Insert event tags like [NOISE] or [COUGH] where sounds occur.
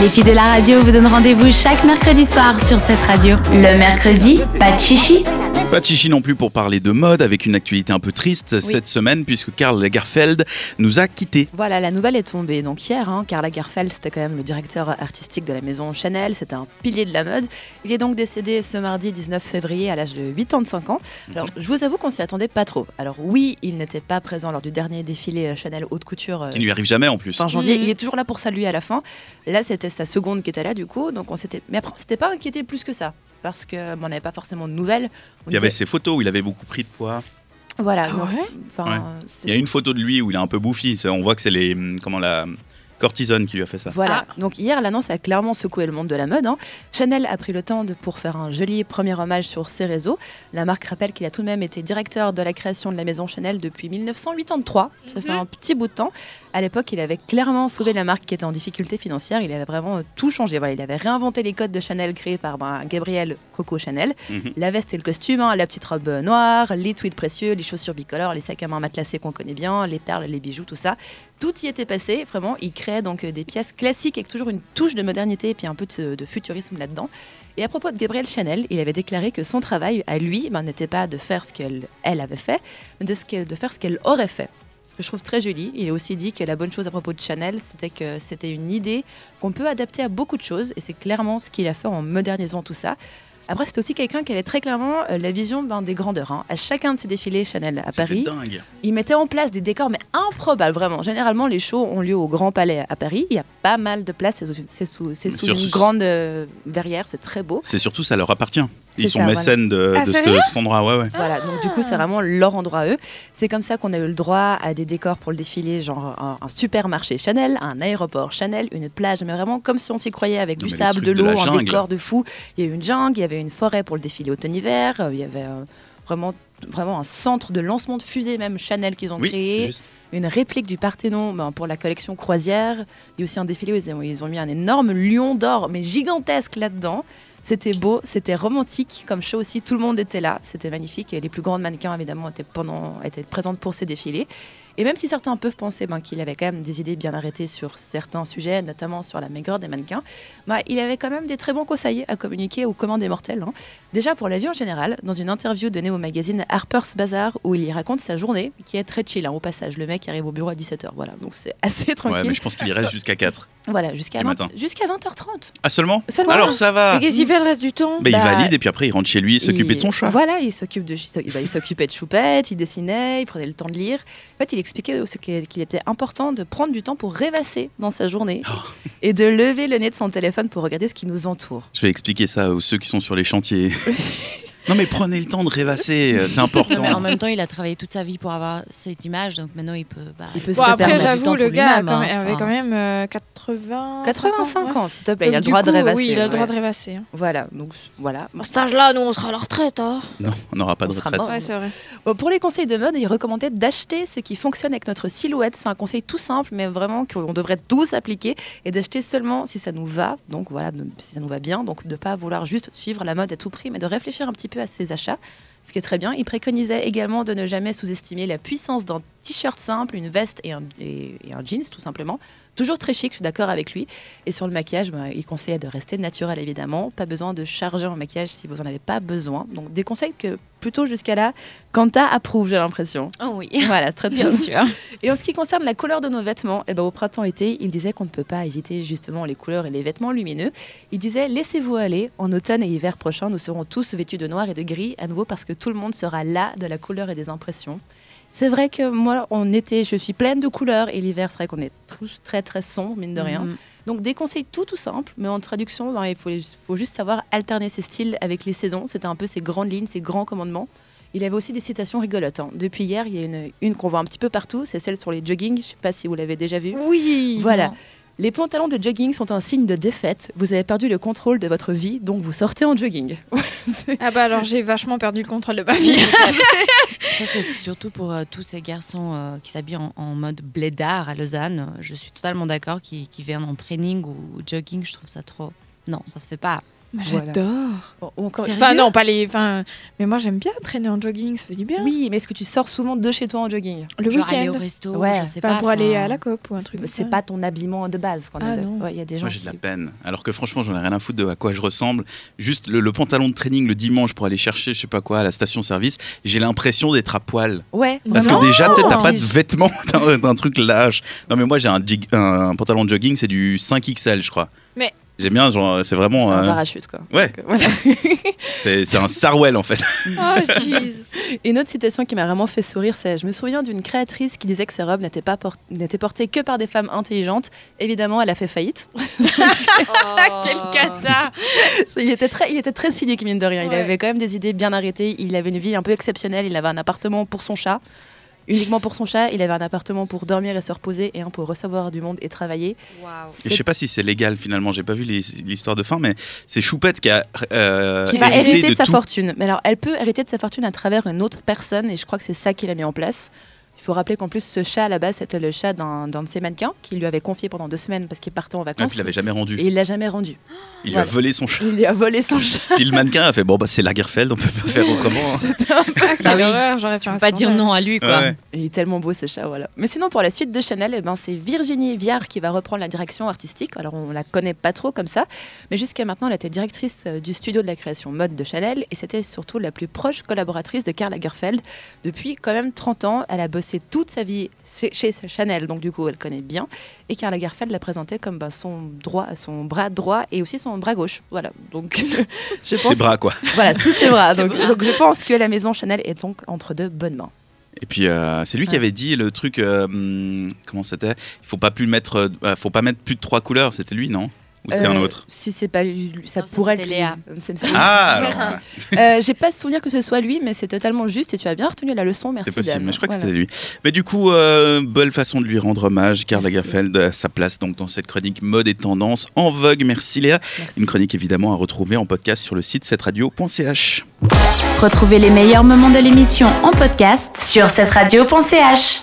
Les filles de la radio vous donnent rendez-vous chaque mercredi soir sur cette radio. Le mercredi, pas de chichi, pas de chichi non plus pour parler de mode avec une actualité un peu triste cette semaine puisque Karl Lagerfeld nous a quittés. Voilà, la nouvelle est tombée donc hier. Hein, Karl Lagerfeld, c'était quand même le directeur artistique de la maison Chanel, c'était un pilier de la mode. Il est donc décédé ce mardi 19 février à l'âge de 85 ans. Alors, je vous avoue qu'on s'y attendait pas trop. Alors oui, il n'était pas présent lors du dernier défilé euh, Chanel haute couture. Ce qui ne lui arrive jamais en plus. Fin janvier, il est toujours là pour saluer à la fin. Là, c'était sa seconde qui était là du coup, donc on s'était. Mais après, on s'était pas inquiété plus que ça parce qu'on n'avait pas forcément de nouvelles. il y avait ses photos où il avait beaucoup pris de poids. Voilà. Ah il y a une photo de lui où il est un peu bouffi. On voit que c'est les comment la Cortisone qui lui a fait ça. Voilà. Ah. Donc hier, l'annonce a clairement secoué le monde de la mode. Hein. Chanel a pris le temps de, pour faire un joli premier hommage sur ses réseaux. La marque rappelle qu'il a tout de même été directeur de la création de la maison Chanel depuis 1983. Ça fait mhm. un petit bout de temps. À l'époque, il avait clairement sauvé la marque qui était en difficulté financière. Il avait vraiment tout changé. Voilà, il avait réinventé les codes de Chanel créés par ben, Gabriel Coco Chanel. Mhm. La veste et le costume, hein, la petite robe noire, les tweeds précieux, les chaussures bicolores, les sacs à main matelassés qu'on connaît bien, les perles, les bijoux, tout ça tout y était passé, vraiment. Il créait donc euh, des pièces classiques avec toujours une touche de modernité et puis un peu de, futurisme là-dedans. Et à propos de Gabrielle Chanel, il avait déclaré que son travail à lui ben, n'était pas de faire ce qu'elle elle avait fait, mais de, de faire ce qu'elle aurait fait. Ce que je trouve très joli. Il a aussi dit que la bonne chose à propos de Chanel, c'était que c'était une idée qu'on peut adapter à beaucoup de choses, et c'est clairement ce qu'il a fait en modernisant tout ça. Après, c'était aussi quelqu'un qui avait très clairement euh, la vision ben, des grandeurs. Hein. À chacun de ses défilés Chanel à Paris, il mettait en place des décors, mais improbables, vraiment. Généralement, les shows ont lieu au Grand Palais à Paris. Il y a pas mal de places, c'est sous, sous, une grande euh, verrière, c'est très beau. C'est surtout, ça leur appartient. Ils sont mécènes de, ah, cet endroit, ouais, ouais. Voilà, donc du coup, c'est vraiment leur endroit à eux. C'est comme ça qu'on a eu le droit à des décors pour le défilé, genre un, supermarché Chanel, un aéroport Chanel, une plage, mais vraiment comme si on s'y croyait avec du sable, de l'eau, un décor de fou. Il y a eu une jungle, il y avait une forêt pour le défilé automne-hiver, euh, il y avait vraiment vraiment un centre de lancement de fusées même Chanel qu'ils ont créé, une réplique du Parthénon ben, pour la collection croisière. Il y a aussi un défilé où ils ont mis un énorme lion d'or, mais gigantesque là-dedans. C'était beau, c'était romantique comme show aussi. Tout le monde était là, c'était magnifique. Et les plus grandes mannequins, évidemment, étaient, pendant, étaient présentes pour ces défilés. Et même si certains peuvent penser ben, qu'il avait quand même des idées bien arrêtées sur certains sujets, notamment sur la maigreur des mannequins, ben, il avait quand même des très bons conseils à communiquer aux commandes des mortels. Hein. Déjà pour la vie en général, dans une interview donnée au magazine Harper's Bazaar, où il y raconte sa journée, qui est très chill hein, au passage. Le mec arrive au bureau à 17h, voilà, donc c'est [LAUGHS] assez tranquille. Ouais, mais je pense qu'il y reste jusqu'à 4. Voilà, jusqu'à 20, jusqu'à 20h30. Ah seulement, Alors ça va. qu'est-ce qu'il fait le reste du temps? Il bah, valide et puis après il rentre chez lui, il s'occupe de son chat. Voilà, il s'occupe de, il s'occupait de Choupette, il dessinait, il prenait le temps de lire. En fait, il expliquait qu'il était important de prendre du temps pour rêvasser dans sa journée oh. [LAUGHS] et de lever le nez de son téléphone pour regarder ce qui nous entoure. Je vais expliquer ça aux ceux qui sont sur les chantiers. [LAUGHS] Non, mais prenez le temps de rêvasser, euh, c'est important. en même temps, il a travaillé toute sa vie pour avoir cette image, donc maintenant il peut. Bah, il peut se après, j'avoue, le gars quand même, avait quand même 80. 85 ans, s'il te plaît, il a le droit de rêvasser. Oui, il a le droit de rêvasser. Hein. Voilà, donc voilà. À cet âge-là, nous, on sera à la retraite. Hein. Non, on n'aura pas de retraite. Ouais, c'est vrai. pour les conseils de mode, il recommandait d'acheter ce qui fonctionne avec notre silhouette. C'est un conseil tout simple, mais vraiment qu'on devrait tous appliquer et d'acheter seulement si ça nous va. Donc voilà, si ça nous va bien. Donc de ne pas vouloir juste suivre la mode à tout prix, mais de réfléchir un petit peu à ses achats ce qui est très bien. Il préconisait également de ne jamais sous-estimer la puissance d'un t-shirt simple, une veste et un, et un jeans, tout simplement. Toujours très chic, je suis d'accord avec lui. Et sur le maquillage, bah, il conseille de rester naturel, évidemment. Pas besoin de charger en maquillage si vous n'en avez pas besoin. Donc, des conseils que plutôt jusqu'à là, Quanta approuve, j'ai l'impression. Oh oui. [LAUGHS] Voilà, très bien sûr. Et en ce qui concerne la couleur de nos vêtements, eh ben, au printemps-été, il disait qu'on ne peut pas éviter justement les couleurs et les vêtements lumineux. Il disait laissez-vous aller. En automne et hiver prochain, nous serons tous vêtus de noir et de gris à nouveau parce que tout le monde sera là de la couleur et des impressions. C'est vrai que moi, en été, je suis pleine de couleurs et l'hiver, c'est vrai qu'on est tous très très sombre, mine de rien. Mhm. Donc des conseils tout tout simples, mais en traduction, ben, il faut, faut, juste savoir alterner ses styles avec les saisons. C'était un peu ses grandes lignes, ses grands commandements. Il avait aussi des citations rigolotes. Hein. Depuis hier, il y a une, une qu'on voit un petit peu partout, c'est celle sur les jogging. Je ne sais pas si vous l'avez déjà vue. Oui. Voilà. Les pantalons de jogging sont un signe de défaite. Vous avez perdu le contrôle de votre vie, donc vous sortez en jogging. [LAUGHS] ah bah alors j'ai vachement perdu le contrôle de ma [LAUGHS] vie. Ça c'est surtout pour euh, tous ces garçons euh, qui s'habillent en, mode blédard à Lausanne. Je suis totalement d'accord. Qui, viennent en training ou jogging, je trouve ça trop. Non, ça se fait pas. J'adore. enfin, non, pas les. Enfin, mais moi, j'aime bien traîner en jogging, ça fait du bien. Oui, mais est-ce que tu sors souvent de chez toi en jogging? Le week-end. au resto, ouais. je sais pas. Pour aller à la COP ou un truc. C'est pas ton habillement de base. Ah, il y a des gens. Moi, j'ai de la peine. Alors que franchement, j'en ai rien à foutre de à quoi je ressemble. Juste le, pantalon de training le dimanche pour aller chercher, je sais pas quoi, à la station-service, j'ai l'impression d'être à poil. Ouais. Parce que déjà, tu sais, t'as pas de vêtements, [LAUGHS] t'as un truc lâche. Non, mais moi, j'ai un, un pantalon de jogging, c'est du 5XL, je crois. Mais J'aime bien, genre, c'est vraiment. C'est un euh, parachute, quoi. Ouais. [LAUGHS] c'est un Sarwell, en fait. Oh, jeez. Une autre citation qui m'a vraiment fait sourire, c'est Je me souviens d'une créatrice qui disait que ses robes n'étaient pas portées que par des femmes intelligentes. Évidemment, elle a fait faillite. [LAUGHS] oh. Quel cata il était, très, il était très cynique, mine de rien. Il avait quand même des idées bien arrêtées. Il avait une vie un peu exceptionnelle. Il avait un appartement pour son chat uniquement pour son chat. Il avait un appartement pour dormir et se reposer et un pour recevoir du monde et travailler. Et je sais pas si c'est légal finalement, j'ai pas vu l'histoire de fin, mais c'est Choupette qui a euh, qui va hériter de, sa fortune. Mais alors, elle peut hériter de sa fortune à travers une autre personne et je crois que c'est ça qu'il a mis en place. Faut rappeler qu'en plus, ce chat à la base, c'était le chat d'un de ses mannequins qui lui avait confié pendant deux semaines parce qu'il partait en vacances. Et puis il l'avait jamais rendu. Et il l'a jamais rendu. Il lui a volé son chat. Il lui a volé son [LAUGHS] chat. Puis le mannequin a fait bon bah c'est Lagerfeld, on peut pas faire autrement. C'était un ah oui. j'aurais fait pas dire non à lui quoi. Il est tellement beau ce chat voilà. Mais sinon pour la suite de Chanel, eh ben, c'est Virginie Viard qui va reprendre la direction artistique. Alors on la connaît pas trop comme ça, mais jusqu'à maintenant elle était directrice euh, du studio de la création mode de Chanel et c'était surtout la plus proche collaboratrice de Karl Lagerfeld depuis quand même 30 ans. Elle a bossé toute sa vie chez Chanel, donc du coup elle connaît bien. Et Karl Lagerfeld l'a présenté comme bah, son droit, son bras droit et aussi son bras gauche. Voilà. Donc [LAUGHS] je pense. Ses bras quoi. [LAUGHS] Voilà, tous ses bras. donc, je pense que la maison Chanel est donc entre de bonnes mains. Et puis euh, c'est lui qui avait dit le truc euh, hum, comment c'était? Il faut pas plus mettre, euh, faut pas mettre plus de trois couleurs. C'était lui, non? Ou c'était un euh, autre Si c'est pas lui, ça pourrait être Léa. Ah euh, J'ai pas souvenir que ce soit lui, mais c'est totalement juste et tu as bien retenu la leçon. Merci. C'est possible, mais je crois que c'était lui. Mais du coup, euh, bonne façon de lui rendre hommage. Karl Lagerfeld, sa place donc dans cette chronique mode et tendance en vogue. Merci Léa. Une chronique évidemment à retrouver en podcast sur le site cetteradio.ch. Retrouvez les meilleurs moments de l'émission en podcast sur cetteradio.ch.